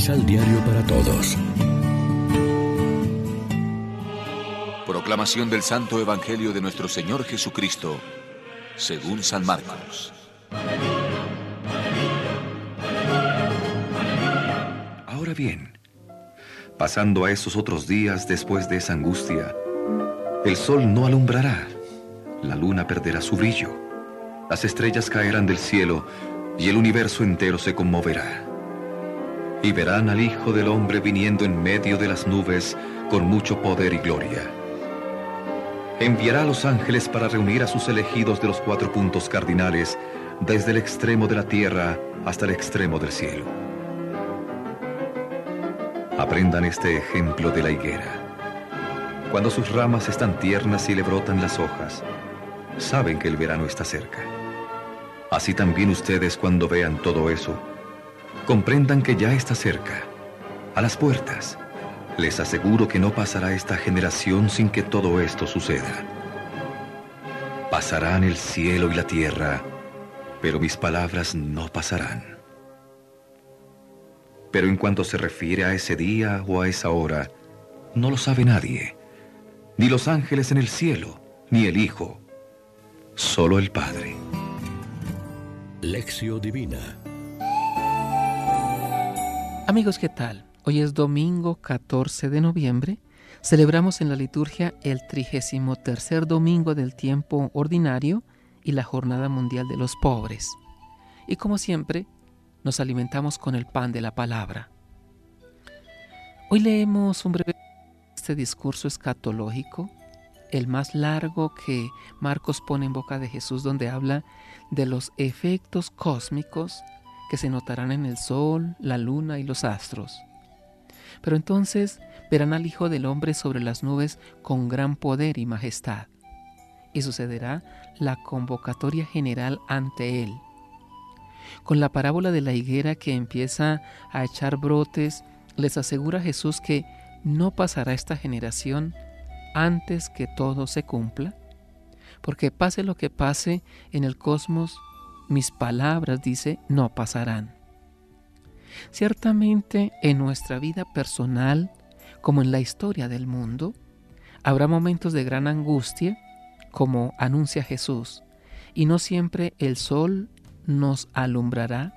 Misal Diario para Todos. Proclamación del Santo Evangelio de nuestro Señor Jesucristo, según San Marcos. Ahora bien, pasando a esos otros días después de esa angustia, el sol no alumbrará, la luna perderá su brillo, las estrellas caerán del cielo y el universo entero se conmoverá. Y verán al Hijo del Hombre viniendo en medio de las nubes con mucho poder y gloria. Enviará a los ángeles para reunir a sus elegidos de los cuatro puntos cardinales, desde el extremo de la tierra hasta el extremo del cielo. Aprendan este ejemplo de la higuera. Cuando sus ramas están tiernas y le brotan las hojas, saben que el verano está cerca. Así también ustedes cuando vean todo eso, comprendan que ya está cerca, a las puertas. Les aseguro que no pasará esta generación sin que todo esto suceda. Pasarán el cielo y la tierra, pero mis palabras no pasarán. Pero en cuanto se refiere a ese día o a esa hora, no lo sabe nadie, ni los ángeles en el cielo, ni el Hijo, solo el Padre. Lección Divina. Amigos, ¿qué tal? Hoy es domingo 14 de noviembre. Celebramos en la liturgia el 33 domingo del tiempo ordinario y la Jornada Mundial de los Pobres. Y como siempre, nos alimentamos con el pan de la palabra. Hoy leemos un breve este discurso escatológico el más largo que Marcos pone en boca de Jesús, donde habla de los efectos cósmicos que se notarán en el sol, la luna y los astros. Pero entonces verán al Hijo del Hombre sobre las nubes con gran poder y majestad. Y sucederá la convocatoria general ante Él. Con la parábola de la higuera que empieza a echar brotes, les asegura Jesús que no pasará esta generación antes que todo se cumpla? Porque pase lo que pase en el cosmos, mis palabras, dice, no pasarán. Ciertamente en nuestra vida personal, como en la historia del mundo, habrá momentos de gran angustia, como anuncia Jesús, y no siempre el sol nos alumbrará,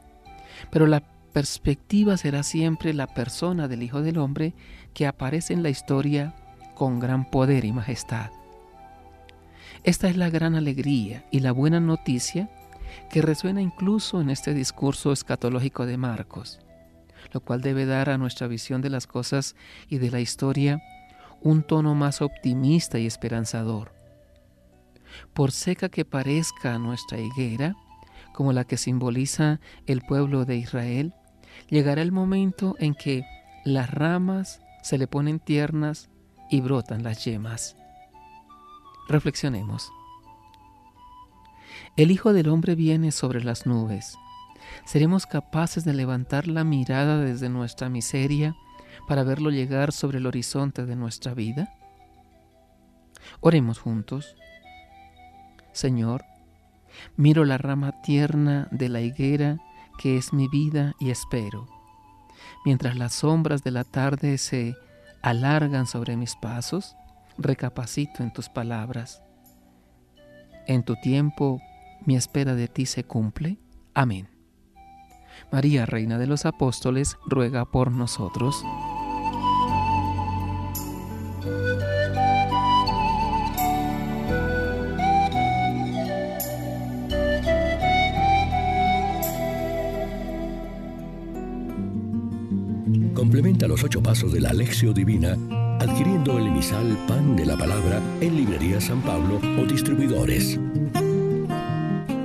pero la perspectiva será siempre la persona del Hijo del Hombre que aparece en la historia con gran poder y majestad. Esta es la gran alegría y la buena noticia que resuena incluso en este discurso escatológico de Marcos, lo cual debe dar a nuestra visión de las cosas y de la historia un tono más optimista y esperanzador. Por seca que parezca nuestra higuera, como la que simboliza el pueblo de Israel, llegará el momento en que las ramas se le ponen tiernas y brotan las yemas. Reflexionemos. El Hijo del Hombre viene sobre las nubes. ¿Seremos capaces de levantar la mirada desde nuestra miseria para verlo llegar sobre el horizonte de nuestra vida? Oremos juntos. Señor, miro la rama tierna de la higuera que es mi vida y espero. Mientras las sombras de la tarde se alargan sobre mis pasos, recapacito en tus palabras. En tu tiempo mi espera de ti se cumple. Amén. María, Reina de los Apóstoles, ruega por nosotros. Complementa los ocho pasos de la Alexio Divina adquiriendo el emisal Pan de la Palabra en Librería San Pablo o distribuidores.